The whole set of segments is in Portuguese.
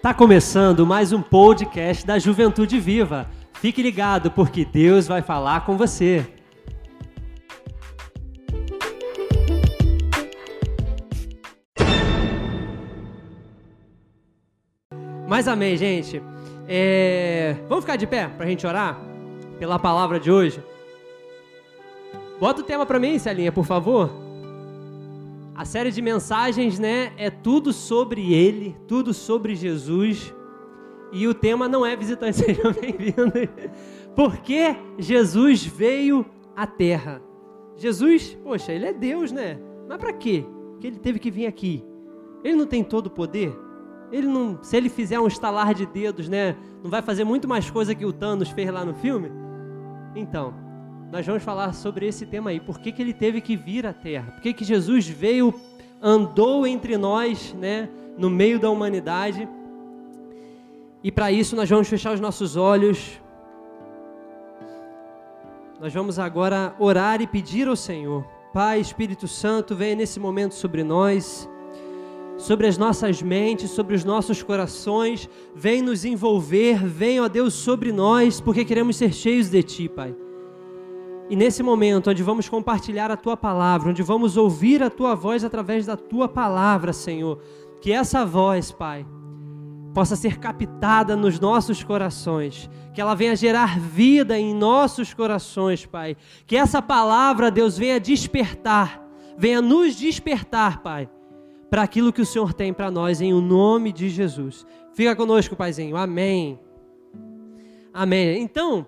Tá começando mais um podcast da Juventude Viva. Fique ligado porque Deus vai falar com você. Mas amém, gente. É... Vamos ficar de pé para a gente orar pela palavra de hoje? Bota o tema para mim, Celinha, por favor. A série de mensagens, né, é tudo sobre ele, tudo sobre Jesus. E o tema não é visitante, seja bem-vindo. Porque Jesus veio à terra. Jesus, poxa, ele é Deus, né? Mas para quê? Que ele teve que vir aqui. Ele não tem todo o poder? Ele não, se ele fizer um estalar de dedos, né, não vai fazer muito mais coisa que o Thanos fez lá no filme? Então, nós vamos falar sobre esse tema aí. Por que, que ele teve que vir à Terra? Por que, que Jesus veio, andou entre nós, né, no meio da humanidade? E para isso nós vamos fechar os nossos olhos. Nós vamos agora orar e pedir ao Senhor. Pai, Espírito Santo, venha nesse momento sobre nós, sobre as nossas mentes, sobre os nossos corações. Vem nos envolver, vem, ó Deus, sobre nós, porque queremos ser cheios de Ti, Pai. E nesse momento, onde vamos compartilhar a tua palavra, onde vamos ouvir a tua voz através da tua palavra, Senhor, que essa voz, Pai, possa ser captada nos nossos corações, que ela venha gerar vida em nossos corações, Pai. Que essa palavra, Deus, venha despertar, venha nos despertar, Pai, para aquilo que o Senhor tem para nós, em o nome de Jesus. Fica conosco, Paizinho. Amém. Amém. Então.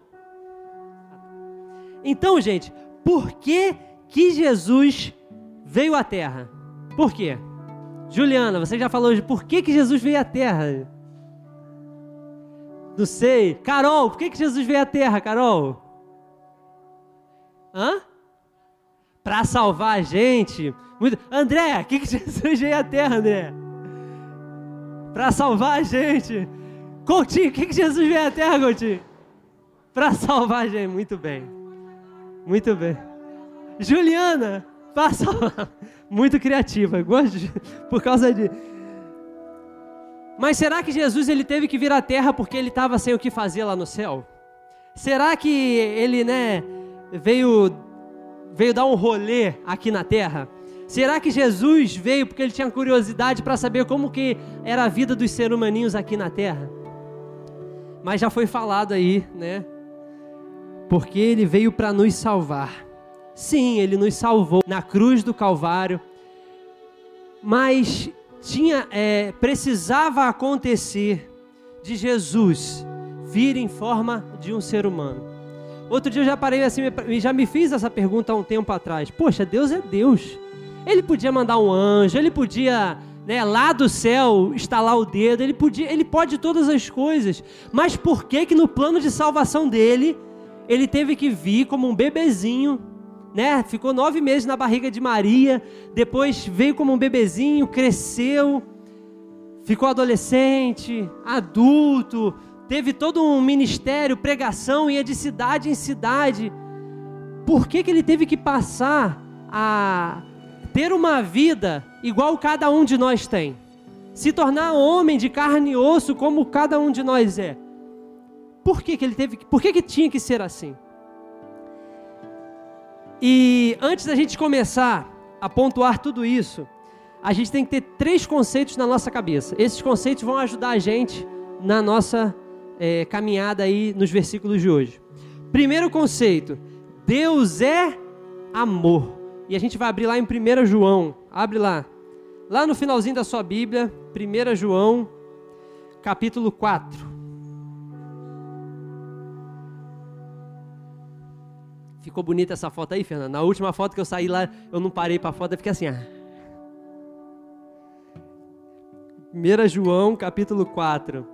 Então, gente, por que que Jesus veio à Terra? Por quê? Juliana, você já falou de por que que Jesus veio à Terra? Não sei. Carol, por que que Jesus veio à Terra, Carol? Hã? Para salvar a gente. Muito... André, por que que Jesus veio à Terra, André? Para salvar a gente. Coutinho, por que que Jesus veio à Terra, Coutinho? Para salvar a gente. Muito bem. Muito bem. Juliana, passa muito criativa, gosto por causa de. Mas será que Jesus ele teve que vir à Terra porque ele estava sem o que fazer lá no céu? Será que ele, né, veio veio dar um rolê aqui na Terra? Será que Jesus veio porque ele tinha curiosidade para saber como que era a vida dos seres humaninhos aqui na Terra? Mas já foi falado aí, né? Porque ele veio para nos salvar. Sim, ele nos salvou na cruz do Calvário, mas tinha, é, precisava acontecer de Jesus vir em forma de um ser humano. Outro dia eu já parei assim e já me fiz essa pergunta há um tempo atrás. Poxa, Deus é Deus. Ele podia mandar um anjo, ele podia né, lá do céu estalar o dedo, ele podia, ele pode todas as coisas. Mas por que que no plano de salvação dele ele teve que vir como um bebezinho, né? Ficou nove meses na barriga de Maria, depois veio como um bebezinho, cresceu, ficou adolescente, adulto, teve todo um ministério, pregação, ia de cidade em cidade. Por que, que ele teve que passar a ter uma vida igual cada um de nós tem? Se tornar homem de carne e osso como cada um de nós é? Por que, que ele teve, por que, que tinha que ser assim? E antes da gente começar a pontuar tudo isso, a gente tem que ter três conceitos na nossa cabeça. Esses conceitos vão ajudar a gente na nossa é, caminhada aí nos versículos de hoje. Primeiro conceito: Deus é amor. E a gente vai abrir lá em 1 João. Abre lá. Lá no finalzinho da sua Bíblia, 1 João, capítulo 4. Ficou bonita essa foto aí, Fernanda? Na última foto que eu saí lá, eu não parei para a foto, eu fiquei assim. Ah. 1 João, capítulo 4.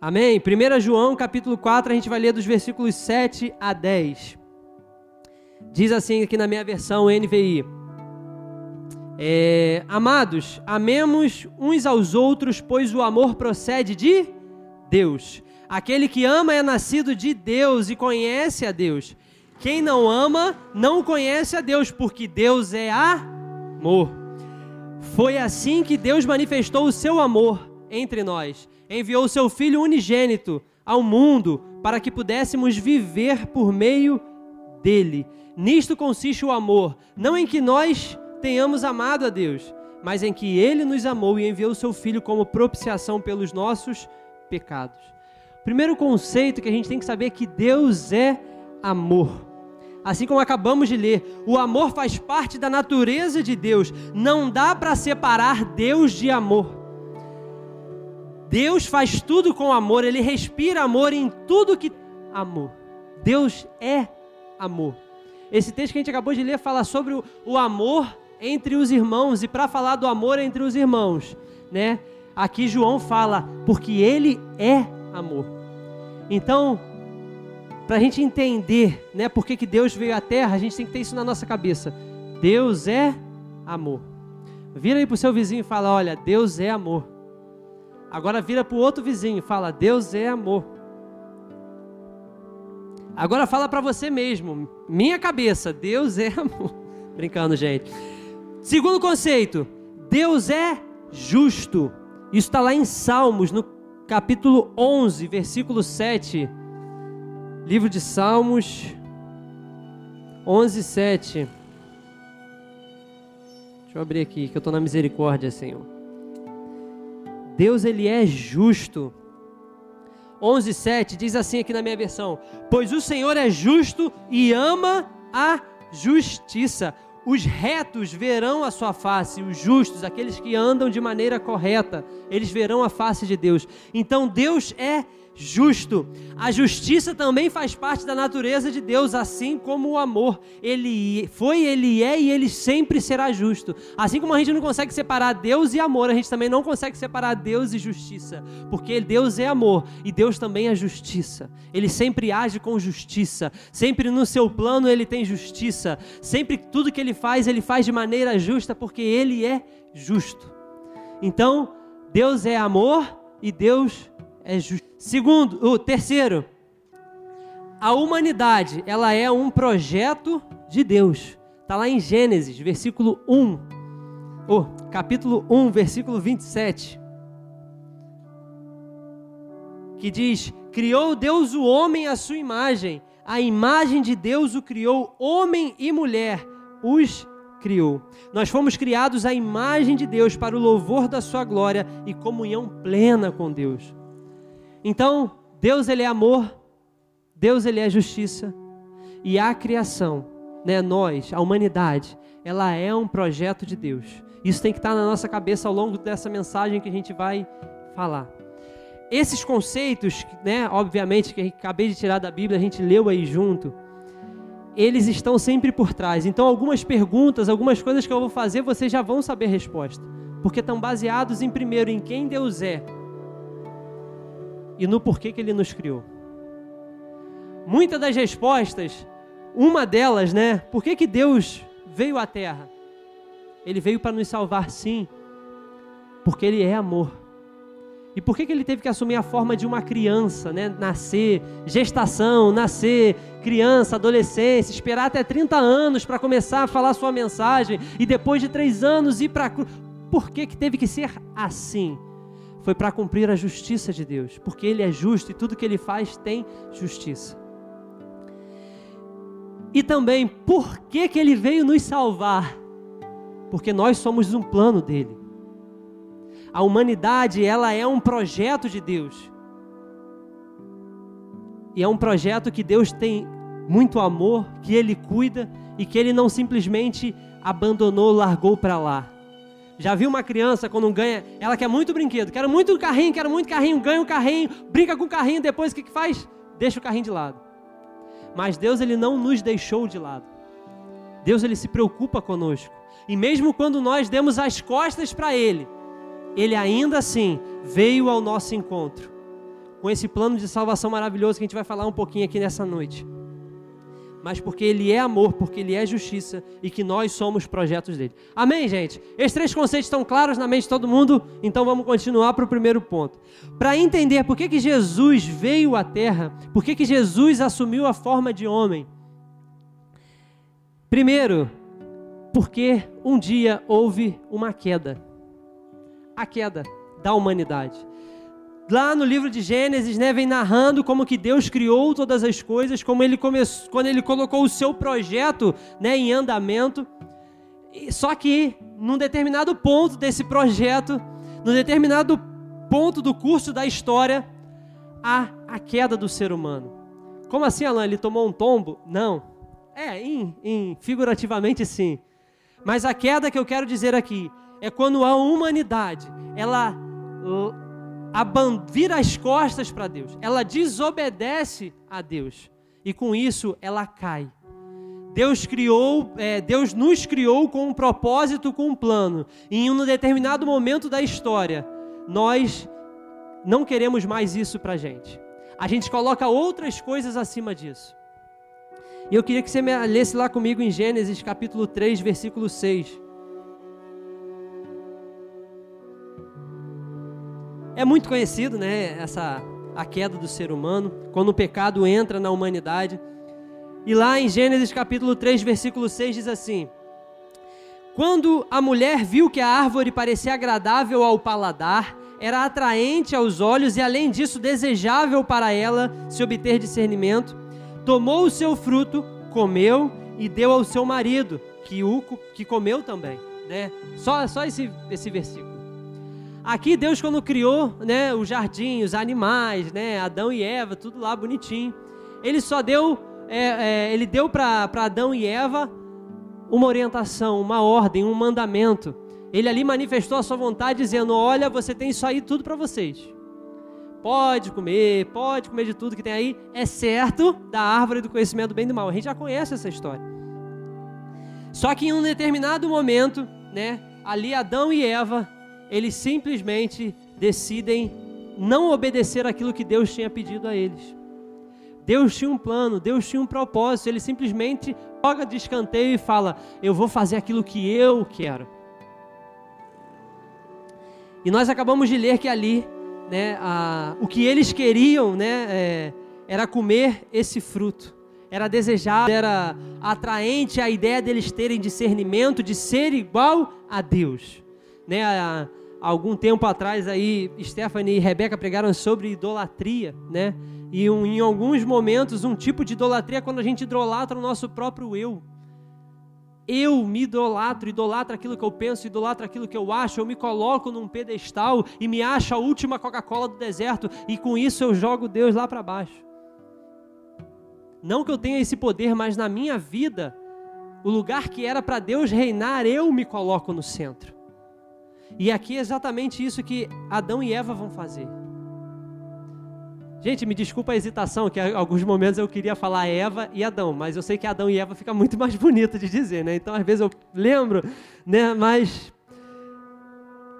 Amém? 1 João, capítulo 4, a gente vai ler dos versículos 7 a 10. Diz assim aqui na minha versão NVI. É, Amados, amemos uns aos outros, pois o amor procede de Deus. Aquele que ama é nascido de Deus e conhece a Deus. Quem não ama não conhece a Deus, porque Deus é amor. Foi assim que Deus manifestou o seu amor entre nós. Enviou o seu Filho unigênito ao mundo para que pudéssemos viver por meio dele. Nisto consiste o amor, não em que nós tenhamos amado a Deus, mas em que ele nos amou e enviou o seu Filho como propiciação pelos nossos pecados. Primeiro conceito que a gente tem que saber é que Deus é amor. Assim como acabamos de ler, o amor faz parte da natureza de Deus. Não dá para separar Deus de amor. Deus faz tudo com amor, ele respira amor em tudo que amor. Deus é amor. Esse texto que a gente acabou de ler fala sobre o, o amor entre os irmãos e para falar do amor entre os irmãos, né? Aqui João fala porque ele é amor. Então, para a gente entender, né, por que, que Deus veio à Terra, a gente tem que ter isso na nossa cabeça. Deus é amor. Vira aí para o seu vizinho e fala: Olha, Deus é amor. Agora vira para o outro vizinho e fala: Deus é amor. Agora fala para você mesmo, minha cabeça, Deus é amor. Brincando, gente. Segundo conceito, Deus é justo. Isso está lá em Salmos, no capítulo 11, versículo 7. Livro de Salmos 11, 7. Deixa eu abrir aqui, que eu estou na misericórdia, Senhor. Deus, Ele é justo. 11, 7 diz assim aqui na minha versão: Pois o Senhor é justo e ama a justiça. Os retos verão a sua face, os justos, aqueles que andam de maneira correta, eles verão a face de Deus. Então Deus é justo. A justiça também faz parte da natureza de Deus, assim como o amor. Ele foi, ele é e ele sempre será justo. Assim como a gente não consegue separar Deus e amor, a gente também não consegue separar Deus e justiça, porque Deus é amor e Deus também é justiça. Ele sempre age com justiça, sempre no seu plano ele tem justiça, sempre tudo que ele faz, ele faz de maneira justa, porque ele é justo. Então, Deus é amor e Deus é. Segundo, o terceiro, a humanidade, ela é um projeto de Deus. Está lá em Gênesis, versículo 1. Oh, capítulo 1, versículo 27. Que diz: Criou Deus o homem à sua imagem, a imagem de Deus o criou, homem e mulher os criou. Nós fomos criados à imagem de Deus para o louvor da sua glória e comunhão plena com Deus. Então, Deus ele é amor, Deus ele é justiça e a criação, né, nós, a humanidade, ela é um projeto de Deus. Isso tem que estar na nossa cabeça ao longo dessa mensagem que a gente vai falar. Esses conceitos, né, obviamente que acabei de tirar da Bíblia, a gente leu aí junto, eles estão sempre por trás. Então, algumas perguntas, algumas coisas que eu vou fazer, vocês já vão saber a resposta, porque estão baseados em primeiro em quem Deus é e no porquê que ele nos criou. Muitas das respostas, uma delas, né? Por que, que Deus veio à Terra? Ele veio para nos salvar, sim, porque Ele é amor. E por que, que ele teve que assumir a forma de uma criança, né? Nascer, gestação, nascer, criança, adolescência, esperar até 30 anos para começar a falar sua mensagem e depois de três anos ir para a cruz. Por que, que teve que ser assim? Foi para cumprir a justiça de Deus, porque Ele é justo e tudo que Ele faz tem justiça. E também, por que, que Ele veio nos salvar? Porque nós somos um plano dele. A humanidade, ela é um projeto de Deus. E é um projeto que Deus tem muito amor, que Ele cuida e que Ele não simplesmente abandonou, largou para lá. Já viu uma criança quando ganha, ela quer muito brinquedo, quero muito carrinho, quero muito carrinho, ganha um carrinho, brinca com o carrinho, depois o que, que faz? Deixa o carrinho de lado. Mas Deus ele não nos deixou de lado. Deus ele se preocupa conosco. E mesmo quando nós demos as costas para ele, ele ainda assim veio ao nosso encontro. Com esse plano de salvação maravilhoso que a gente vai falar um pouquinho aqui nessa noite mas porque Ele é amor, porque Ele é justiça e que nós somos projetos dele. Amém, gente? Esses três conceitos estão claros na mente de todo mundo, então vamos continuar para o primeiro ponto. Para entender por que, que Jesus veio à Terra, por que, que Jesus assumiu a forma de homem. Primeiro, Porque um dia houve uma queda. A queda da humanidade. Lá no livro de Gênesis, né, vem narrando como que Deus criou todas as coisas, como ele começou, quando ele colocou o seu projeto, né, em andamento. Só que num determinado ponto desse projeto, num determinado ponto do curso da história, há a queda do ser humano. Como assim, Alan? Ele tomou um tombo? Não. É, em, em, figurativamente sim. Mas a queda que eu quero dizer aqui é quando a humanidade ela vira as costas para Deus, ela desobedece a Deus e com isso ela cai. Deus criou, é, Deus nos criou com um propósito, com um plano. E em um determinado momento da história, nós não queremos mais isso para gente. A gente coloca outras coisas acima disso. E eu queria que você lesse lá comigo em Gênesis capítulo 3, versículo 6. É muito conhecido, né, essa a queda do ser humano, quando o pecado entra na humanidade. E lá em Gênesis capítulo 3, versículo 6 diz assim: Quando a mulher viu que a árvore parecia agradável ao paladar, era atraente aos olhos e além disso desejável para ela se obter discernimento, tomou o seu fruto, comeu e deu ao seu marido, que o que comeu também, né? Só só esse esse versículo. Aqui Deus quando criou, né, o jardim, os animais, né, Adão e Eva, tudo lá bonitinho. Ele só deu, é, é, ele deu para Adão e Eva uma orientação, uma ordem, um mandamento. Ele ali manifestou a sua vontade dizendo: Olha, você tem isso aí tudo para vocês. Pode comer, pode comer de tudo que tem aí, exceto da árvore do conhecimento do bem e do mal. A gente já conhece essa história. Só que em um determinado momento, né, ali Adão e Eva eles simplesmente decidem não obedecer aquilo que Deus tinha pedido a eles. Deus tinha um plano, Deus tinha um propósito, ele simplesmente joga de escanteio e fala: Eu vou fazer aquilo que eu quero. E nós acabamos de ler que ali, né, a, o que eles queriam né, é, era comer esse fruto. Era desejado, era atraente a ideia deles terem discernimento, de ser igual a Deus. Né, a, algum tempo atrás aí, Stephanie e Rebeca pregaram sobre idolatria, né? E um, em alguns momentos, um tipo de idolatria é quando a gente idolatra o nosso próprio eu. Eu me idolatro, idolatro aquilo que eu penso, idolatro aquilo que eu acho, eu me coloco num pedestal e me acho a última Coca-Cola do deserto e com isso eu jogo Deus lá para baixo. Não que eu tenha esse poder, mas na minha vida, o lugar que era para Deus reinar, eu me coloco no centro. E aqui é exatamente isso que Adão e Eva vão fazer. Gente, me desculpa a hesitação, que em alguns momentos eu queria falar Eva e Adão, mas eu sei que Adão e Eva fica muito mais bonito de dizer, né? Então, às vezes eu lembro, né? Mas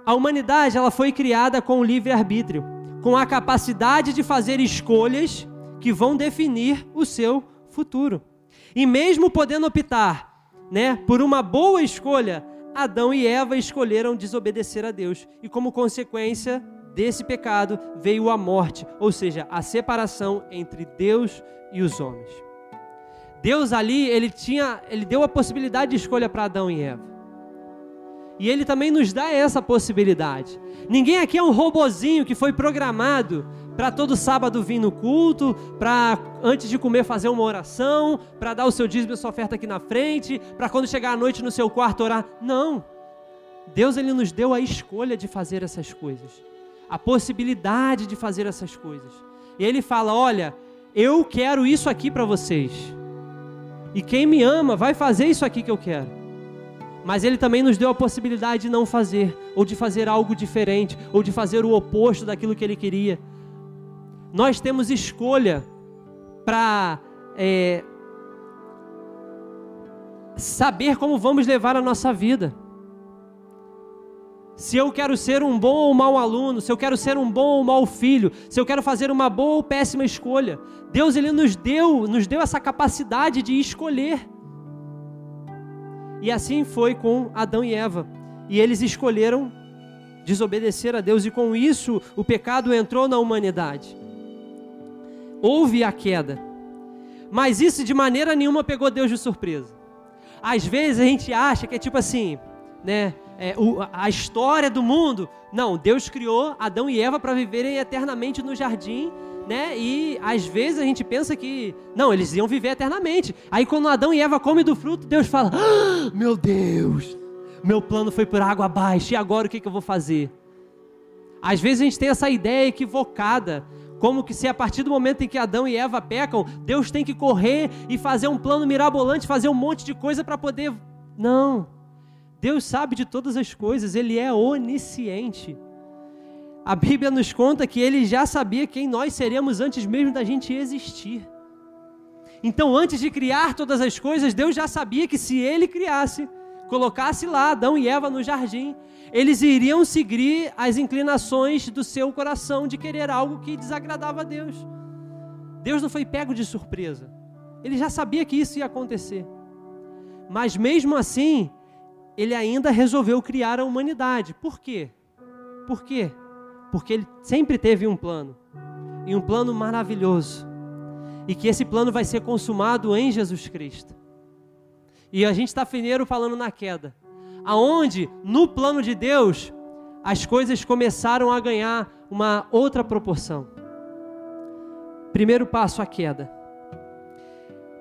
a humanidade, ela foi criada com o livre-arbítrio, com a capacidade de fazer escolhas que vão definir o seu futuro. E mesmo podendo optar, né, por uma boa escolha, Adão e Eva escolheram desobedecer a Deus e, como consequência desse pecado, veio a morte, ou seja, a separação entre Deus e os homens. Deus ali, ele tinha, ele deu a possibilidade de escolha para Adão e Eva. E ele também nos dá essa possibilidade. Ninguém aqui é um robozinho que foi programado para todo sábado vir no culto, para antes de comer fazer uma oração, para dar o seu dízimo e sua oferta aqui na frente, para quando chegar à noite no seu quarto orar. Não. Deus ele nos deu a escolha de fazer essas coisas, a possibilidade de fazer essas coisas. E ele fala: "Olha, eu quero isso aqui para vocês. E quem me ama vai fazer isso aqui que eu quero." Mas ele também nos deu a possibilidade de não fazer, ou de fazer algo diferente, ou de fazer o oposto daquilo que ele queria nós temos escolha para é, saber como vamos levar a nossa vida. Se eu quero ser um bom ou mau aluno, se eu quero ser um bom ou mau filho, se eu quero fazer uma boa ou péssima escolha, Deus ele nos deu, nos deu essa capacidade de escolher. E assim foi com Adão e Eva. E eles escolheram desobedecer a Deus e com isso o pecado entrou na humanidade houve a queda. Mas isso de maneira nenhuma pegou Deus de surpresa. Às vezes a gente acha que é tipo assim, né? É, o, a história do mundo. Não, Deus criou Adão e Eva para viverem eternamente no jardim, né? E às vezes a gente pensa que não, eles iam viver eternamente. Aí quando Adão e Eva comem do fruto, Deus fala: ah, meu Deus, meu plano foi por água abaixo. E agora o que, que eu vou fazer? Às vezes a gente tem essa ideia equivocada como que se a partir do momento em que Adão e Eva pecam, Deus tem que correr e fazer um plano mirabolante, fazer um monte de coisa para poder. Não. Deus sabe de todas as coisas, Ele é onisciente. A Bíblia nos conta que Ele já sabia quem nós seremos antes mesmo da gente existir. Então, antes de criar todas as coisas, Deus já sabia que se Ele criasse, colocasse lá Adão e Eva no jardim, eles iriam seguir as inclinações do seu coração de querer algo que desagradava a Deus. Deus não foi pego de surpresa. Ele já sabia que isso ia acontecer. Mas mesmo assim, ele ainda resolveu criar a humanidade. Por quê? Por quê? Porque ele sempre teve um plano. E um plano maravilhoso. E que esse plano vai ser consumado em Jesus Cristo. E a gente está fineiro falando na queda aonde no plano de Deus as coisas começaram a ganhar uma outra proporção. Primeiro passo, a queda.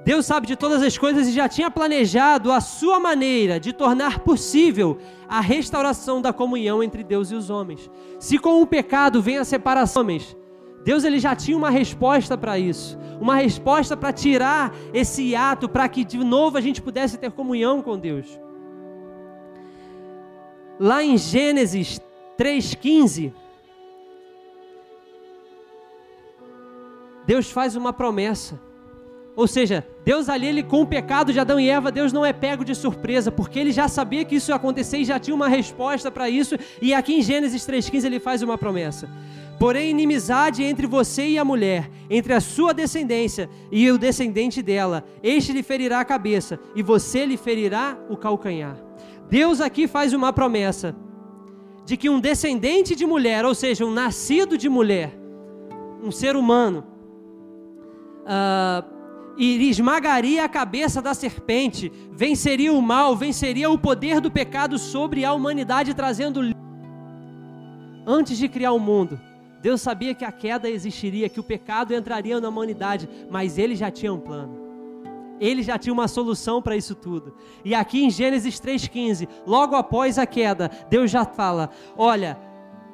Deus sabe de todas as coisas e já tinha planejado a sua maneira de tornar possível a restauração da comunhão entre Deus e os homens. Se com o pecado vem a separação, homens, Deus ele já tinha uma resposta para isso, uma resposta para tirar esse ato, para que de novo a gente pudesse ter comunhão com Deus. Lá em Gênesis 3,15, Deus faz uma promessa. Ou seja, Deus ali, ele, com o pecado de Adão e Eva, Deus não é pego de surpresa, porque ele já sabia que isso ia acontecer e já tinha uma resposta para isso. E aqui em Gênesis 3,15 ele faz uma promessa. Porém, inimizade entre você e a mulher, entre a sua descendência e o descendente dela, este lhe ferirá a cabeça, e você lhe ferirá o calcanhar. Deus aqui faz uma promessa de que um descendente de mulher, ou seja, um nascido de mulher, um ser humano, uh, esmagaria a cabeça da serpente, venceria o mal, venceria o poder do pecado sobre a humanidade, trazendo. Antes de criar o mundo, Deus sabia que a queda existiria, que o pecado entraria na humanidade, mas ele já tinha um plano. Ele já tinha uma solução para isso tudo. E aqui em Gênesis 3,15, logo após a queda, Deus já fala: Olha,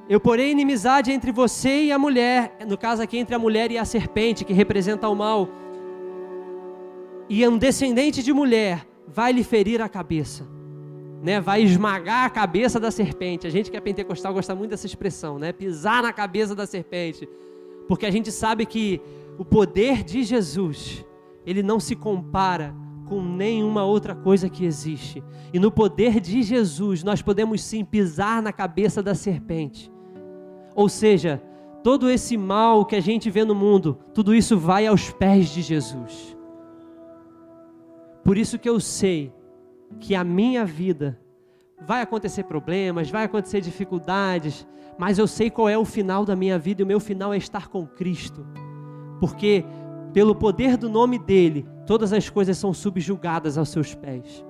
eu porei inimizade entre você e a mulher, no caso aqui entre a mulher e a serpente, que representa o mal. E um descendente de mulher vai lhe ferir a cabeça. Né, vai esmagar a cabeça da serpente. A gente que é pentecostal gosta muito dessa expressão, né? Pisar na cabeça da serpente. Porque a gente sabe que o poder de Jesus ele não se compara com nenhuma outra coisa que existe. E no poder de Jesus, nós podemos sim pisar na cabeça da serpente. Ou seja, todo esse mal que a gente vê no mundo, tudo isso vai aos pés de Jesus. Por isso que eu sei que a minha vida vai acontecer problemas, vai acontecer dificuldades, mas eu sei qual é o final da minha vida e o meu final é estar com Cristo. Porque pelo poder do nome dele, todas as coisas são subjugadas aos seus pés.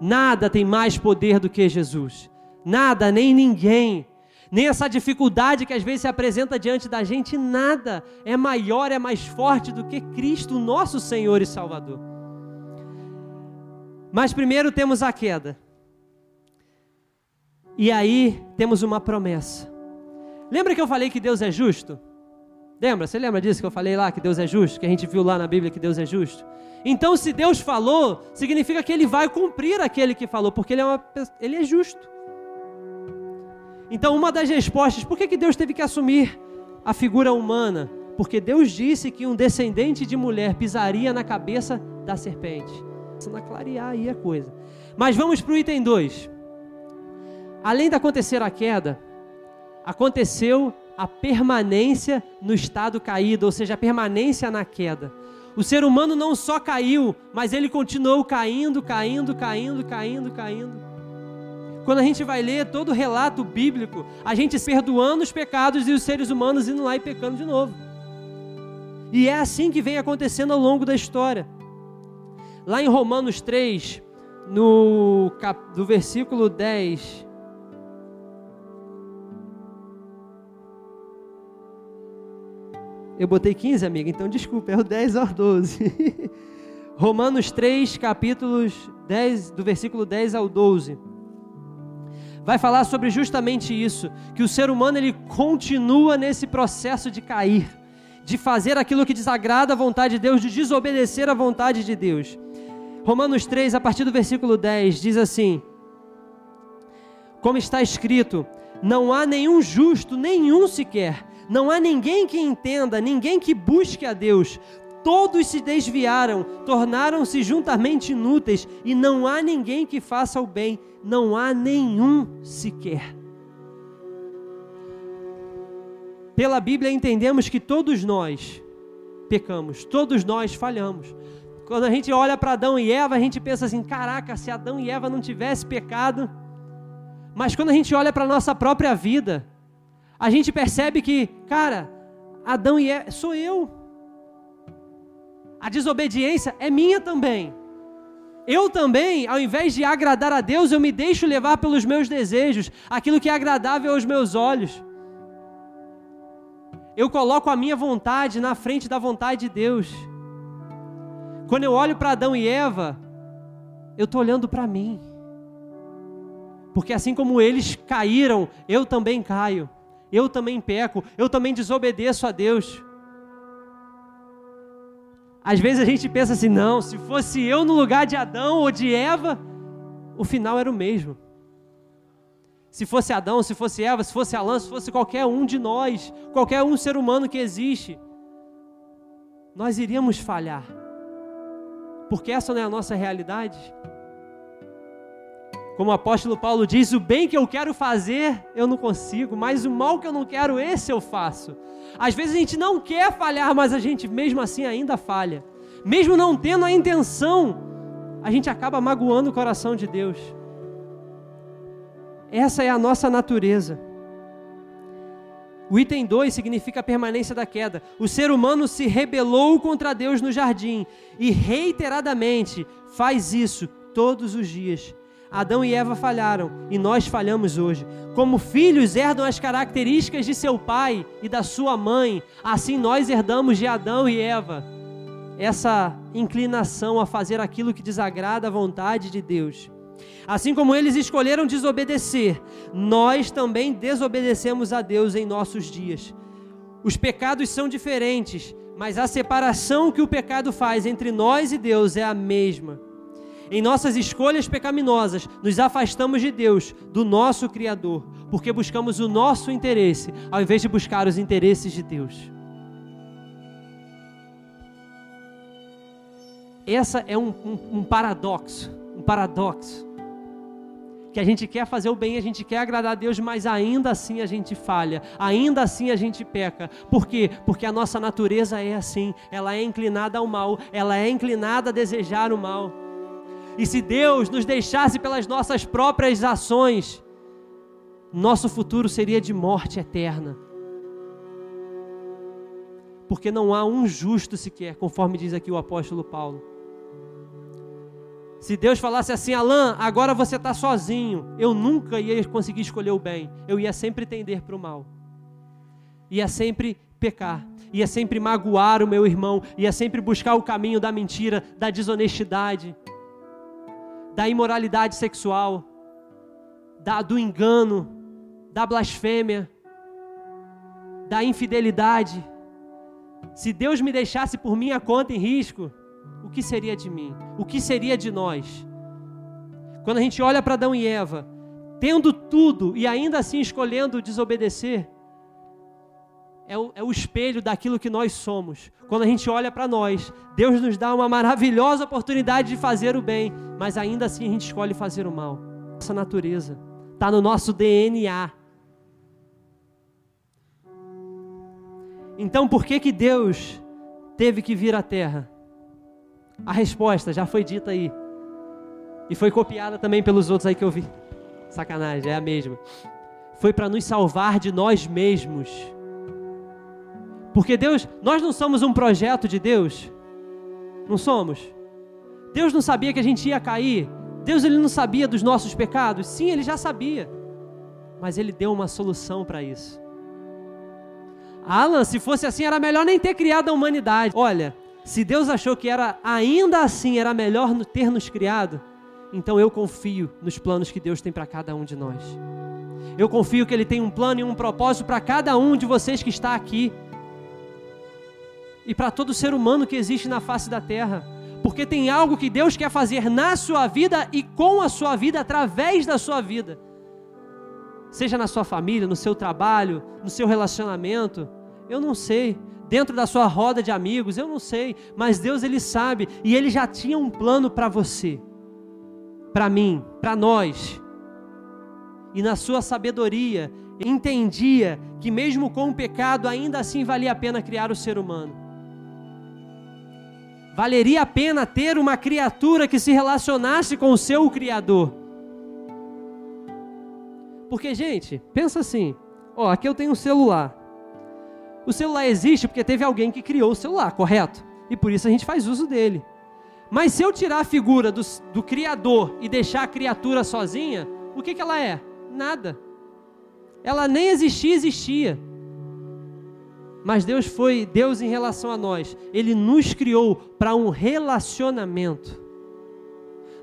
Nada tem mais poder do que Jesus. Nada, nem ninguém. Nem essa dificuldade que às vezes se apresenta diante da gente, nada é maior, é mais forte do que Cristo, nosso Senhor e Salvador. Mas primeiro temos a queda. E aí temos uma promessa. Lembra que eu falei que Deus é justo? Lembra? Você lembra disso que eu falei lá, que Deus é justo? Que a gente viu lá na Bíblia que Deus é justo? Então, se Deus falou, significa que Ele vai cumprir aquele que falou, porque Ele é, uma, ele é justo. Então, uma das respostas, por que, que Deus teve que assumir a figura humana? Porque Deus disse que um descendente de mulher pisaria na cabeça da serpente. Começando a clarear aí a coisa. Mas vamos para o item 2. Além de acontecer a queda, aconteceu a permanência no estado caído, ou seja, a permanência na queda. O ser humano não só caiu, mas ele continuou caindo, caindo, caindo, caindo, caindo. Quando a gente vai ler todo o relato bíblico, a gente perdoando os pecados e os seres humanos indo lá e pecando de novo. E é assim que vem acontecendo ao longo da história. Lá em Romanos 3, no cap, do versículo 10. Eu botei 15, amiga, então desculpa, é o 10 ao 12. Romanos 3, capítulos 10, do versículo 10 ao 12. Vai falar sobre justamente isso, que o ser humano ele continua nesse processo de cair, de fazer aquilo que desagrada a vontade de Deus, de desobedecer a vontade de Deus. Romanos 3, a partir do versículo 10, diz assim: Como está escrito: Não há nenhum justo, nenhum sequer. Não há ninguém que entenda, ninguém que busque a Deus. Todos se desviaram, tornaram-se juntamente inúteis, e não há ninguém que faça o bem, não há nenhum sequer. Pela Bíblia entendemos que todos nós pecamos, todos nós falhamos. Quando a gente olha para Adão e Eva, a gente pensa assim: caraca, se Adão e Eva não tivessem pecado. Mas quando a gente olha para a nossa própria vida, a gente percebe que, cara, Adão e Eva, sou eu. A desobediência é minha também. Eu também, ao invés de agradar a Deus, eu me deixo levar pelos meus desejos, aquilo que é agradável aos meus olhos. Eu coloco a minha vontade na frente da vontade de Deus. Quando eu olho para Adão e Eva, eu estou olhando para mim. Porque assim como eles caíram, eu também caio. Eu também peco, eu também desobedeço a Deus. Às vezes a gente pensa assim: não, se fosse eu no lugar de Adão ou de Eva, o final era o mesmo. Se fosse Adão, se fosse Eva, se fosse Alã, se fosse qualquer um de nós, qualquer um ser humano que existe, nós iríamos falhar. Porque essa não é a nossa realidade. Como o apóstolo Paulo diz: o bem que eu quero fazer, eu não consigo, mas o mal que eu não quero, esse eu faço. Às vezes a gente não quer falhar, mas a gente mesmo assim ainda falha. Mesmo não tendo a intenção, a gente acaba magoando o coração de Deus. Essa é a nossa natureza. O item 2 significa a permanência da queda. O ser humano se rebelou contra Deus no jardim e reiteradamente faz isso todos os dias. Adão e Eva falharam e nós falhamos hoje. Como filhos herdam as características de seu pai e da sua mãe, assim nós herdamos de Adão e Eva essa inclinação a fazer aquilo que desagrada a vontade de Deus. Assim como eles escolheram desobedecer, nós também desobedecemos a Deus em nossos dias. Os pecados são diferentes, mas a separação que o pecado faz entre nós e Deus é a mesma. Em nossas escolhas pecaminosas, nos afastamos de Deus, do nosso Criador, porque buscamos o nosso interesse, ao invés de buscar os interesses de Deus. Essa é um, um, um paradoxo, um paradoxo. Que a gente quer fazer o bem, a gente quer agradar a Deus, mas ainda assim a gente falha, ainda assim a gente peca. Por quê? Porque a nossa natureza é assim, ela é inclinada ao mal, ela é inclinada a desejar o mal. E se Deus nos deixasse pelas nossas próprias ações, nosso futuro seria de morte eterna. Porque não há um justo sequer, conforme diz aqui o apóstolo Paulo. Se Deus falasse assim, Alain, agora você está sozinho, eu nunca ia conseguir escolher o bem, eu ia sempre tender para o mal, ia sempre pecar, ia sempre magoar o meu irmão, ia sempre buscar o caminho da mentira, da desonestidade da imoralidade sexual, da, do engano, da blasfêmia, da infidelidade. Se Deus me deixasse por minha conta em risco, o que seria de mim? O que seria de nós? Quando a gente olha para Adão e Eva, tendo tudo e ainda assim escolhendo desobedecer, é o, é o espelho daquilo que nós somos. Quando a gente olha para nós, Deus nos dá uma maravilhosa oportunidade de fazer o bem, mas ainda assim a gente escolhe fazer o mal. Nossa natureza está no nosso DNA. Então, por que que Deus teve que vir à Terra? A resposta já foi dita aí. E foi copiada também pelos outros aí que eu vi. Sacanagem, é a mesma. Foi para nos salvar de nós mesmos. Porque Deus, nós não somos um projeto de Deus. Não somos. Deus não sabia que a gente ia cair Deus ele não sabia dos nossos pecados? Sim, ele já sabia. Mas ele deu uma solução para isso. Alan, se fosse assim, era melhor nem ter criado a humanidade. Olha, se Deus achou que era ainda assim era melhor ter nos criado, então eu confio nos planos que Deus tem para cada um de nós. Eu confio que Ele tem um plano e um propósito para cada um de vocês que está aqui. E para todo ser humano que existe na face da terra. Porque tem algo que Deus quer fazer na sua vida e com a sua vida, através da sua vida. Seja na sua família, no seu trabalho, no seu relacionamento. Eu não sei. Dentro da sua roda de amigos, eu não sei. Mas Deus, Ele sabe. E Ele já tinha um plano para você. Para mim, para nós e na sua sabedoria entendia que mesmo com o pecado ainda assim valia a pena criar o ser humano. Valeria a pena ter uma criatura que se relacionasse com o seu criador. Porque, gente, pensa assim, ó, aqui eu tenho um celular. O celular existe porque teve alguém que criou o celular, correto? E por isso a gente faz uso dele. Mas se eu tirar a figura do, do Criador e deixar a criatura sozinha, o que, que ela é? Nada. Ela nem existia, existia. Mas Deus foi Deus em relação a nós. Ele nos criou para um relacionamento.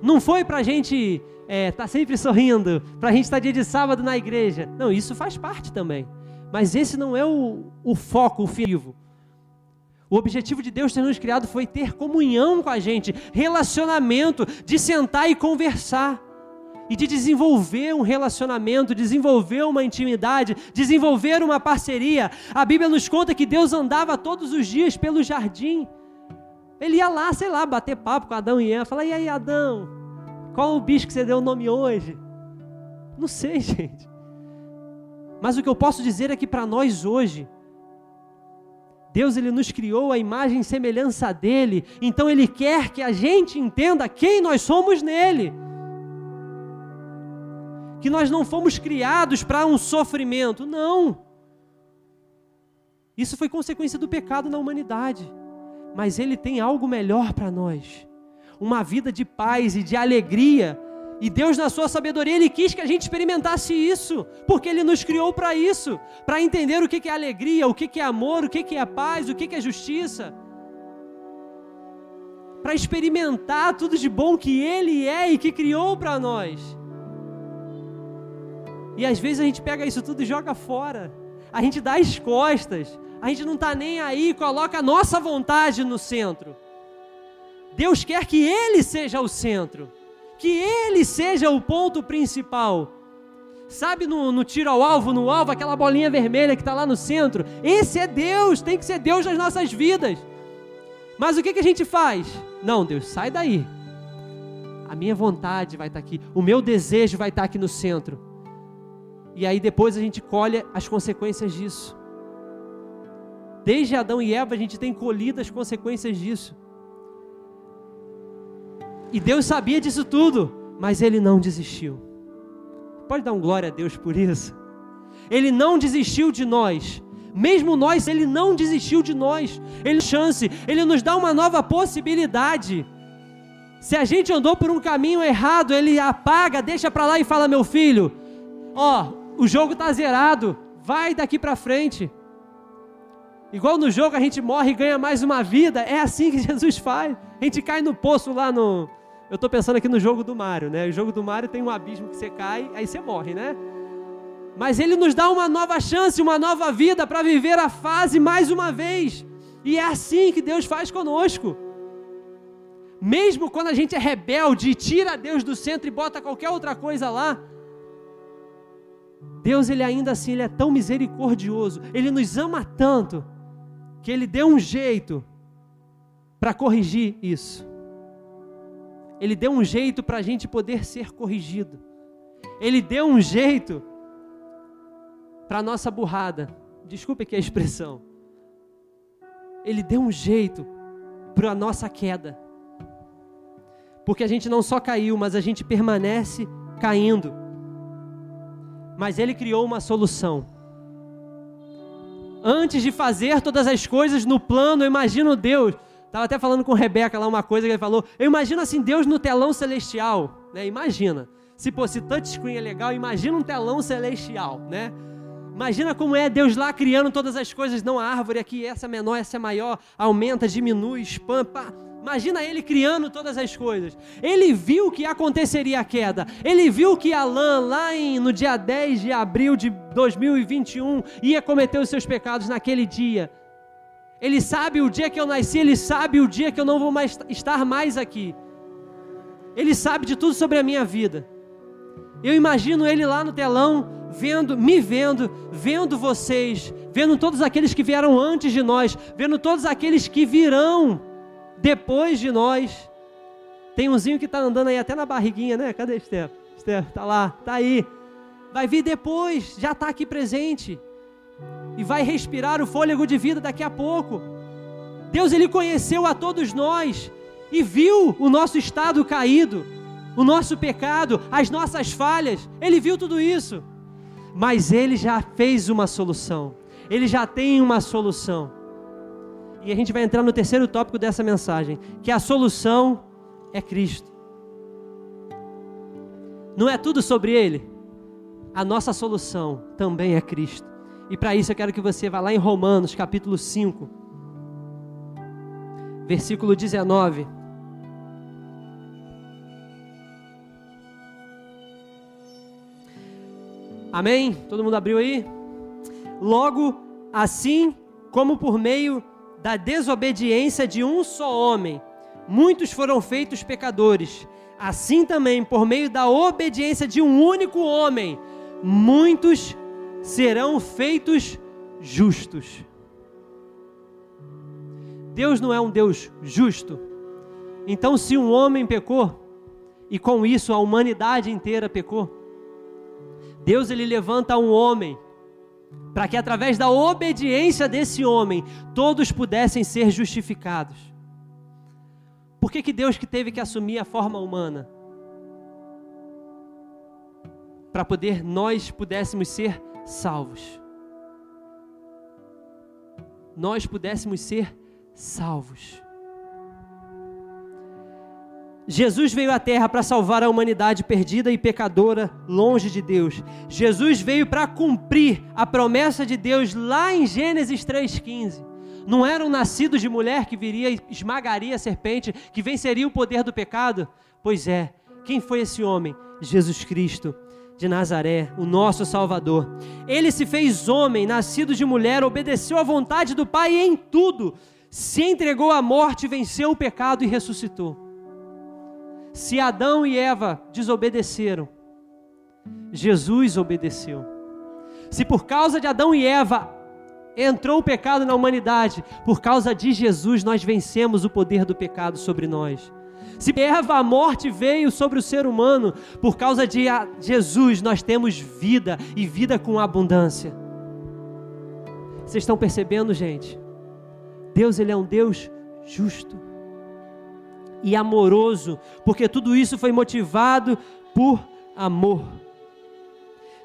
Não foi para a gente estar é, tá sempre sorrindo, para a gente estar tá dia de sábado na igreja. Não, isso faz parte também. Mas esse não é o, o foco, o fio. O objetivo de Deus ter nos criado foi ter comunhão com a gente, relacionamento, de sentar e conversar e de desenvolver um relacionamento, desenvolver uma intimidade, desenvolver uma parceria. A Bíblia nos conta que Deus andava todos os dias pelo jardim. Ele ia lá, sei lá, bater papo com Adão e Eva, falar: "E aí, Adão? Qual o bicho que você deu o nome hoje?" Não sei, gente. Mas o que eu posso dizer é que para nós hoje, Deus ele nos criou a imagem e semelhança dele, então ele quer que a gente entenda quem nós somos nele que nós não fomos criados para um sofrimento. Não. Isso foi consequência do pecado na humanidade. Mas Ele tem algo melhor para nós. Uma vida de paz e de alegria. E Deus, na sua sabedoria, Ele quis que a gente experimentasse isso, porque Ele nos criou para isso para entender o que é alegria, o que é amor, o que é paz, o que é justiça. Para experimentar tudo de bom que Ele é e que criou para nós. E às vezes a gente pega isso tudo e joga fora. A gente dá as costas. A gente não está nem aí, coloca a nossa vontade no centro. Deus quer que Ele seja o centro. Que Ele seja o ponto principal. Sabe no, no tiro ao alvo, no alvo, aquela bolinha vermelha que está lá no centro? Esse é Deus, tem que ser Deus nas nossas vidas. Mas o que, que a gente faz? Não, Deus, sai daí. A minha vontade vai estar tá aqui, o meu desejo vai estar tá aqui no centro. E aí depois a gente colhe as consequências disso. Desde Adão e Eva a gente tem colhido as consequências disso. E Deus sabia disso tudo, mas ele não desistiu. Pode dar um glória a Deus por isso? Ele não desistiu de nós. Mesmo nós, ele não desistiu de nós. Ele chance, ele nos dá uma nova possibilidade. Se a gente andou por um caminho errado, ele apaga, deixa para lá e fala: "Meu filho, ó, o jogo está zerado, vai daqui para frente. Igual no jogo a gente morre e ganha mais uma vida, é assim que Jesus faz. A gente cai no poço lá no. Eu estou pensando aqui no jogo do Mario, né? O jogo do Mario tem um abismo que você cai, aí você morre, né? Mas ele nos dá uma nova chance, uma nova vida para viver a fase mais uma vez. E é assim que Deus faz conosco. Mesmo quando a gente é rebelde e tira Deus do centro e bota qualquer outra coisa lá, Deus, ele ainda assim, ele é tão misericordioso, ele nos ama tanto, que ele deu um jeito para corrigir isso. Ele deu um jeito para a gente poder ser corrigido. Ele deu um jeito para a nossa burrada. Desculpe aqui a expressão. Ele deu um jeito para a nossa queda. Porque a gente não só caiu, mas a gente permanece caindo mas ele criou uma solução. Antes de fazer todas as coisas no plano, imagino Deus. Estava até falando com Rebeca lá uma coisa que ele falou. Eu imagino assim Deus no telão celestial. né? Imagina. Se fosse touchscreen é legal, imagina um telão celestial, né? Imagina como é Deus lá criando todas as coisas, não a árvore aqui, essa é menor, essa é maior, aumenta, diminui, espampa. Imagina ele criando todas as coisas. Ele viu que aconteceria a queda. Ele viu que Alain, lá em, no dia 10 de abril de 2021, ia cometer os seus pecados naquele dia. Ele sabe o dia que eu nasci, ele sabe o dia que eu não vou mais estar mais aqui. Ele sabe de tudo sobre a minha vida. Eu imagino ele lá no telão, vendo, me vendo, vendo vocês, vendo todos aqueles que vieram antes de nós, vendo todos aqueles que virão depois de nós. Tem umzinho que está andando aí até na barriguinha, né? Cadê Esther? Esther, tá lá, tá aí. Vai vir depois, já está aqui presente. E vai respirar o fôlego de vida daqui a pouco. Deus ele conheceu a todos nós e viu o nosso estado caído, o nosso pecado, as nossas falhas. Ele viu tudo isso. Mas ele já fez uma solução. Ele já tem uma solução. E a gente vai entrar no terceiro tópico dessa mensagem, que a solução é Cristo. Não é tudo sobre ele. A nossa solução também é Cristo. E para isso eu quero que você vá lá em Romanos, capítulo 5, versículo 19. Amém? Todo mundo abriu aí? Logo, assim como por meio da desobediência de um só homem, muitos foram feitos pecadores, assim também por meio da obediência de um único homem, muitos serão feitos justos. Deus não é um Deus justo. Então, se um homem pecou, e com isso a humanidade inteira pecou, Deus ele levanta um homem para que através da obediência desse homem todos pudessem ser justificados. Por que, que Deus que teve que assumir a forma humana? Para poder nós pudéssemos ser salvos. Nós pudéssemos ser salvos. Jesus veio à terra para salvar a humanidade perdida e pecadora, longe de Deus. Jesus veio para cumprir a promessa de Deus lá em Gênesis 3,15. Não era um nascido de mulher que viria e esmagaria a serpente, que venceria o poder do pecado? Pois é, quem foi esse homem? Jesus Cristo de Nazaré, o nosso Salvador. Ele se fez homem, nascido de mulher, obedeceu à vontade do Pai em tudo, se entregou à morte, venceu o pecado e ressuscitou. Se Adão e Eva desobedeceram, Jesus obedeceu. Se por causa de Adão e Eva entrou o pecado na humanidade, por causa de Jesus nós vencemos o poder do pecado sobre nós. Se Eva, a morte veio sobre o ser humano, por causa de Jesus nós temos vida e vida com abundância. Vocês estão percebendo, gente? Deus ele é um Deus justo e amoroso, porque tudo isso foi motivado por amor.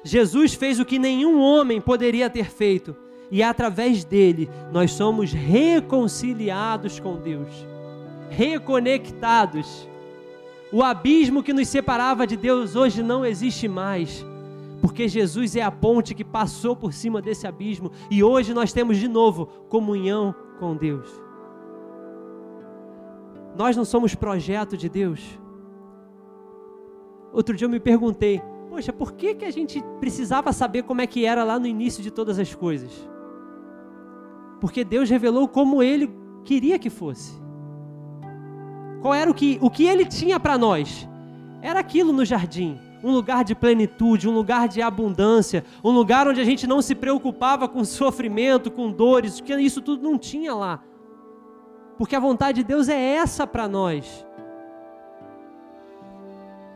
Jesus fez o que nenhum homem poderia ter feito, e através dele nós somos reconciliados com Deus, reconectados. O abismo que nos separava de Deus hoje não existe mais, porque Jesus é a ponte que passou por cima desse abismo e hoje nós temos de novo comunhão com Deus. Nós não somos projeto de Deus. Outro dia eu me perguntei, poxa, por que, que a gente precisava saber como é que era lá no início de todas as coisas? Porque Deus revelou como Ele queria que fosse. Qual era o que, o que Ele tinha para nós? Era aquilo no jardim, um lugar de plenitude, um lugar de abundância, um lugar onde a gente não se preocupava com sofrimento, com dores, porque isso tudo não tinha lá porque a vontade de Deus é essa para nós.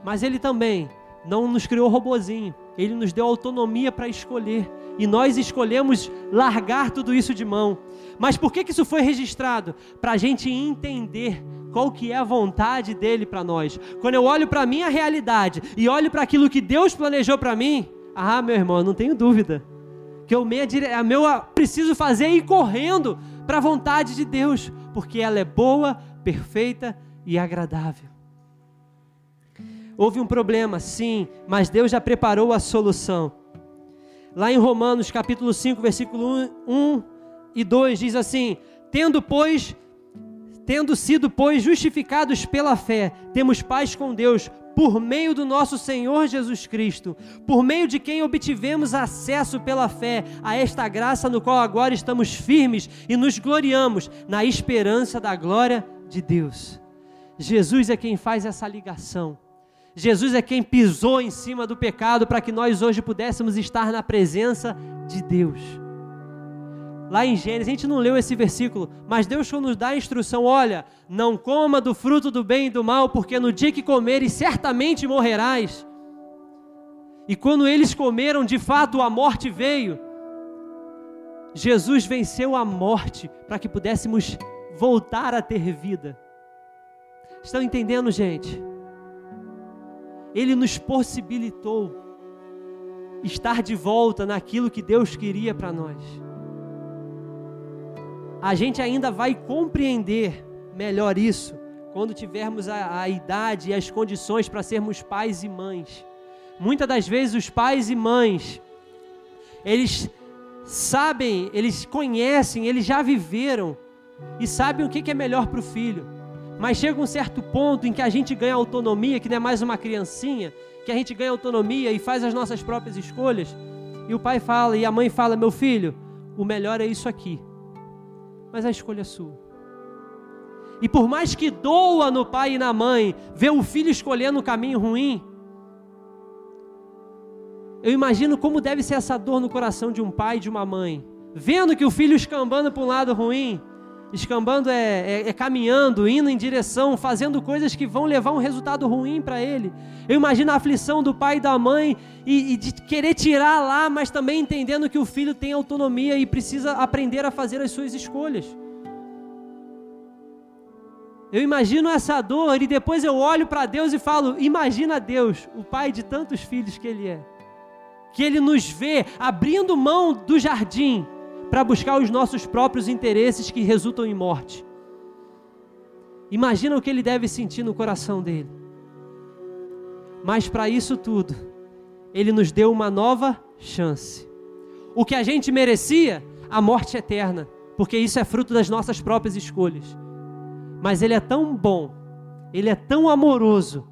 Mas Ele também não nos criou robozinho, Ele nos deu autonomia para escolher, e nós escolhemos largar tudo isso de mão. Mas por que, que isso foi registrado? Para a gente entender qual que é a vontade dele para nós. Quando eu olho para a minha realidade e olho para aquilo que Deus planejou para mim, ah, meu irmão, não tenho dúvida que eu meia, a meu preciso fazer é ir correndo para a vontade de Deus, porque ela é boa, perfeita e agradável. houve um problema, sim, mas Deus já preparou a solução. Lá em Romanos capítulo 5, versículo 1, 1 e 2 diz assim: "Tendo pois tendo sido pois justificados pela fé, temos paz com Deus por meio do nosso Senhor Jesus Cristo, por meio de quem obtivemos acesso pela fé a esta graça no qual agora estamos firmes e nos gloriamos na esperança da glória de Deus." Jesus é quem faz essa ligação. Jesus é quem pisou em cima do pecado para que nós hoje pudéssemos estar na presença de Deus. Lá em Gênesis, a gente não leu esse versículo, mas Deus nos dá a instrução: olha, não coma do fruto do bem e do mal, porque no dia que comeres, certamente morrerás. E quando eles comeram, de fato a morte veio. Jesus venceu a morte para que pudéssemos voltar a ter vida. Estão entendendo, gente? Ele nos possibilitou estar de volta naquilo que Deus queria para nós. A gente ainda vai compreender melhor isso quando tivermos a, a idade e as condições para sermos pais e mães. Muitas das vezes os pais e mães, eles sabem, eles conhecem, eles já viveram e sabem o que é melhor para o filho. Mas chega um certo ponto em que a gente ganha autonomia, que não é mais uma criancinha, que a gente ganha autonomia e faz as nossas próprias escolhas. E o pai fala e a mãe fala: Meu filho, o melhor é isso aqui. Mas a escolha é sua. E por mais que doa no pai e na mãe ver o filho escolhendo um caminho ruim, eu imagino como deve ser essa dor no coração de um pai e de uma mãe, vendo que o filho escambando para um lado ruim, Escambando é, é, é, caminhando, indo em direção, fazendo coisas que vão levar um resultado ruim para ele. Eu imagino a aflição do pai e da mãe e, e, de querer tirar lá, mas também entendendo que o filho tem autonomia e precisa aprender a fazer as suas escolhas. Eu imagino essa dor e depois eu olho para Deus e falo: imagina Deus, o pai de tantos filhos que Ele é, que Ele nos vê abrindo mão do jardim para buscar os nossos próprios interesses que resultam em morte. Imagina o que ele deve sentir no coração dele. Mas para isso tudo, ele nos deu uma nova chance. O que a gente merecia, a morte eterna, porque isso é fruto das nossas próprias escolhas. Mas ele é tão bom, ele é tão amoroso,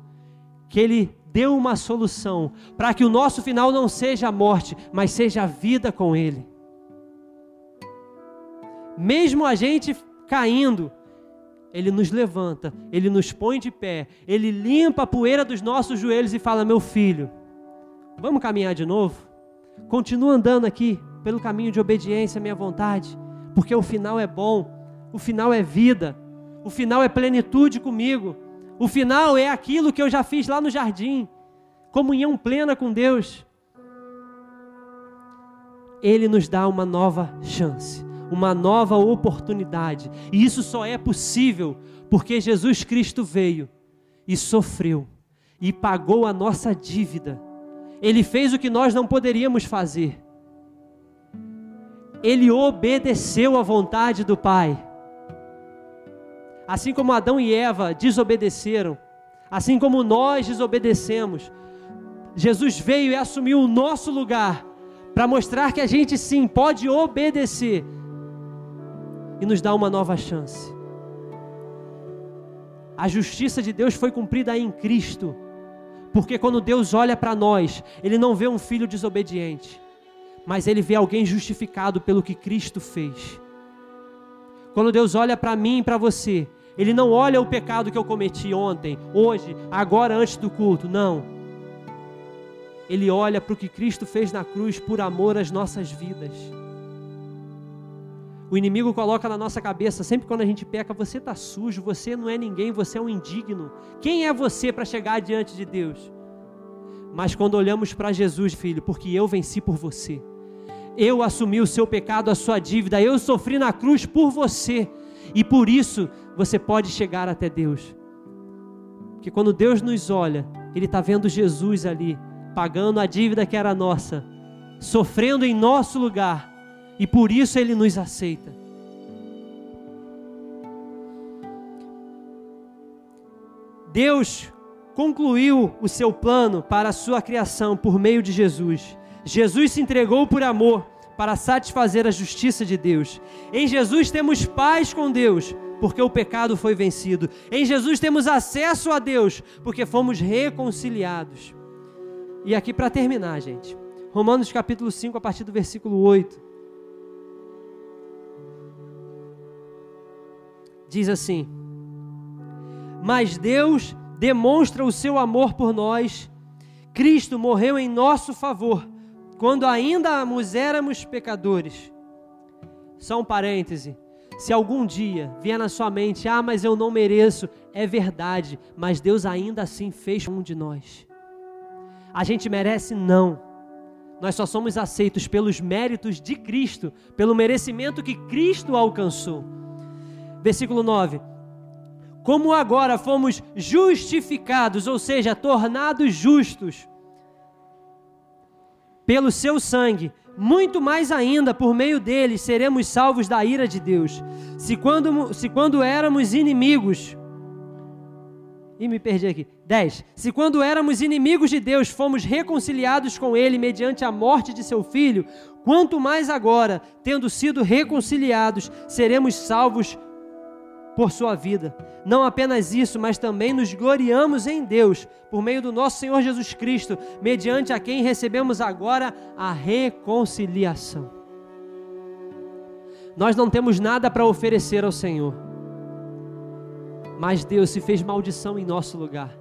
que ele deu uma solução para que o nosso final não seja a morte, mas seja a vida com ele mesmo a gente caindo, Ele nos levanta, Ele nos põe de pé, Ele limpa a poeira dos nossos joelhos e fala: Meu filho, vamos caminhar de novo? Continua andando aqui pelo caminho de obediência à minha vontade, porque o final é bom, o final é vida, o final é plenitude comigo, o final é aquilo que eu já fiz lá no jardim comunhão plena com Deus. Ele nos dá uma nova chance uma nova oportunidade. E isso só é possível porque Jesus Cristo veio e sofreu e pagou a nossa dívida. Ele fez o que nós não poderíamos fazer. Ele obedeceu à vontade do Pai. Assim como Adão e Eva desobedeceram, assim como nós desobedecemos, Jesus veio e assumiu o nosso lugar para mostrar que a gente sim pode obedecer e nos dá uma nova chance. A justiça de Deus foi cumprida em Cristo, porque quando Deus olha para nós, Ele não vê um filho desobediente, mas Ele vê alguém justificado pelo que Cristo fez. Quando Deus olha para mim e para você, Ele não olha o pecado que eu cometi ontem, hoje, agora, antes do culto, não. Ele olha para o que Cristo fez na cruz por amor às nossas vidas. O inimigo coloca na nossa cabeça, sempre quando a gente peca, você está sujo, você não é ninguém, você é um indigno. Quem é você para chegar diante de Deus? Mas quando olhamos para Jesus, filho, porque eu venci por você, eu assumi o seu pecado, a sua dívida, eu sofri na cruz por você, e por isso você pode chegar até Deus. Porque quando Deus nos olha, Ele está vendo Jesus ali, pagando a dívida que era nossa, sofrendo em nosso lugar e por isso ele nos aceita. Deus concluiu o seu plano para a sua criação por meio de Jesus. Jesus se entregou por amor para satisfazer a justiça de Deus. Em Jesus temos paz com Deus, porque o pecado foi vencido. Em Jesus temos acesso a Deus, porque fomos reconciliados. E aqui para terminar, gente. Romanos capítulo 5, a partir do versículo 8. Diz assim: Mas Deus demonstra o seu amor por nós. Cristo morreu em nosso favor, quando ainda éramos pecadores. Só um parêntese. Se algum dia vier na sua mente, ah, mas eu não mereço, é verdade, mas Deus ainda assim fez um de nós. A gente merece? Não. Nós só somos aceitos pelos méritos de Cristo, pelo merecimento que Cristo alcançou. Versículo 9: como agora fomos justificados, ou seja, tornados justos pelo seu sangue, muito mais ainda por meio dele seremos salvos da ira de Deus. Se quando, se quando éramos inimigos, e me perdi aqui. 10. Se quando éramos inimigos de Deus, fomos reconciliados com Ele mediante a morte de seu Filho, quanto mais agora, tendo sido reconciliados, seremos salvos por sua vida. Não apenas isso, mas também nos gloriamos em Deus, por meio do nosso Senhor Jesus Cristo, mediante a quem recebemos agora a reconciliação. Nós não temos nada para oferecer ao Senhor, mas Deus se fez maldição em nosso lugar.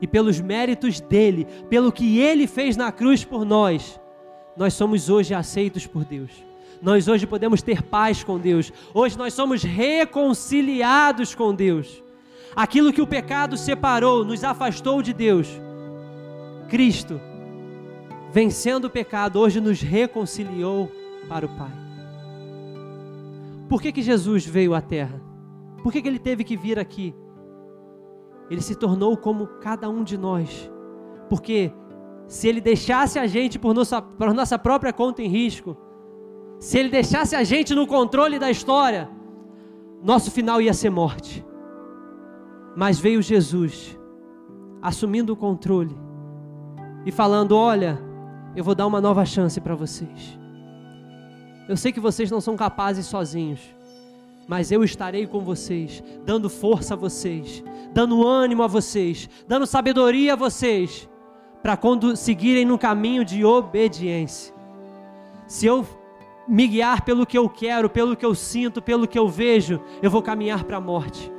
E pelos méritos dele, pelo que ele fez na cruz por nós, nós somos hoje aceitos por Deus nós hoje podemos ter paz com Deus. Hoje nós somos reconciliados com Deus. Aquilo que o pecado separou, nos afastou de Deus. Cristo, vencendo o pecado, hoje nos reconciliou para o Pai. Por que, que Jesus veio à Terra? Por que, que ele teve que vir aqui? Ele se tornou como cada um de nós. Porque se ele deixasse a gente por nossa, por nossa própria conta em risco, se ele deixasse a gente no controle da história, nosso final ia ser morte. Mas veio Jesus, assumindo o controle e falando: Olha, eu vou dar uma nova chance para vocês. Eu sei que vocês não são capazes sozinhos, mas eu estarei com vocês, dando força a vocês, dando ânimo a vocês, dando sabedoria a vocês, para quando seguirem no caminho de obediência. Se eu me guiar pelo que eu quero, pelo que eu sinto, pelo que eu vejo, eu vou caminhar para a morte.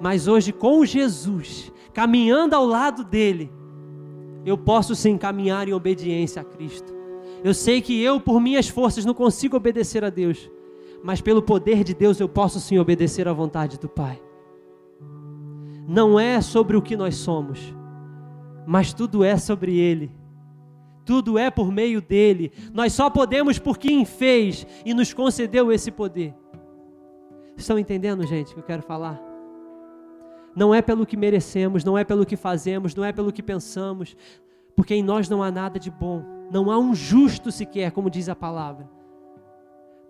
Mas hoje, com Jesus, caminhando ao lado dele, eu posso sim caminhar em obediência a Cristo. Eu sei que eu, por minhas forças, não consigo obedecer a Deus, mas pelo poder de Deus eu posso sim obedecer à vontade do Pai. Não é sobre o que nós somos, mas tudo é sobre Ele tudo é por meio dele. Nós só podemos por quem fez e nos concedeu esse poder. Estão entendendo, gente, o que eu quero falar? Não é pelo que merecemos, não é pelo que fazemos, não é pelo que pensamos, porque em nós não há nada de bom, não há um justo sequer, como diz a palavra.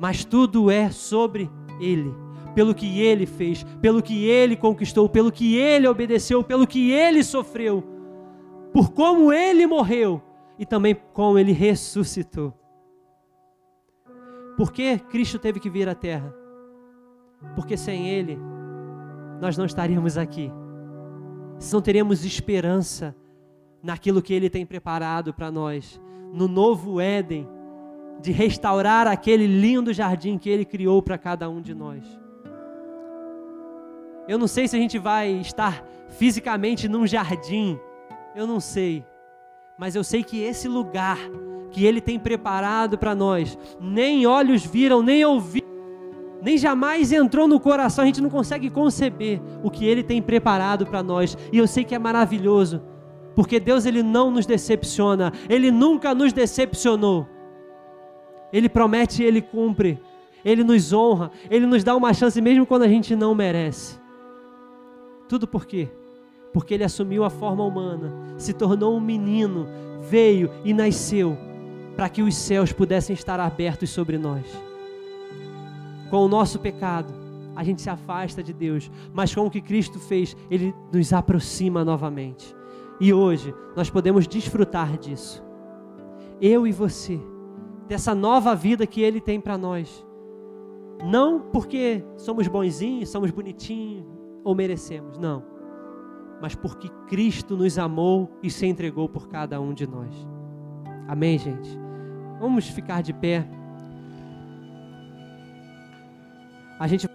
Mas tudo é sobre Ele, pelo que Ele fez, pelo que Ele conquistou, pelo que Ele obedeceu, pelo que Ele sofreu, por como Ele morreu e também como ele ressuscitou. Por que Cristo teve que vir à terra? Porque sem ele nós não estaríamos aqui. Não teríamos esperança naquilo que ele tem preparado para nós, no novo Éden, de restaurar aquele lindo jardim que ele criou para cada um de nós. Eu não sei se a gente vai estar fisicamente num jardim, eu não sei mas eu sei que esse lugar que Ele tem preparado para nós, nem olhos viram, nem ouviram, nem jamais entrou no coração, a gente não consegue conceber o que Ele tem preparado para nós, e eu sei que é maravilhoso, porque Deus Ele não nos decepciona, Ele nunca nos decepcionou, Ele promete e Ele cumpre, Ele nos honra, Ele nos dá uma chance mesmo quando a gente não merece. Tudo por quê? Porque ele assumiu a forma humana, se tornou um menino, veio e nasceu para que os céus pudessem estar abertos sobre nós. Com o nosso pecado, a gente se afasta de Deus, mas com o que Cristo fez, Ele nos aproxima novamente. E hoje nós podemos desfrutar disso. Eu e você, dessa nova vida que Ele tem para nós. Não porque somos bonzinhos, somos bonitinhos ou merecemos, não. Mas porque Cristo nos amou e se entregou por cada um de nós. Amém, gente? Vamos ficar de pé. A gente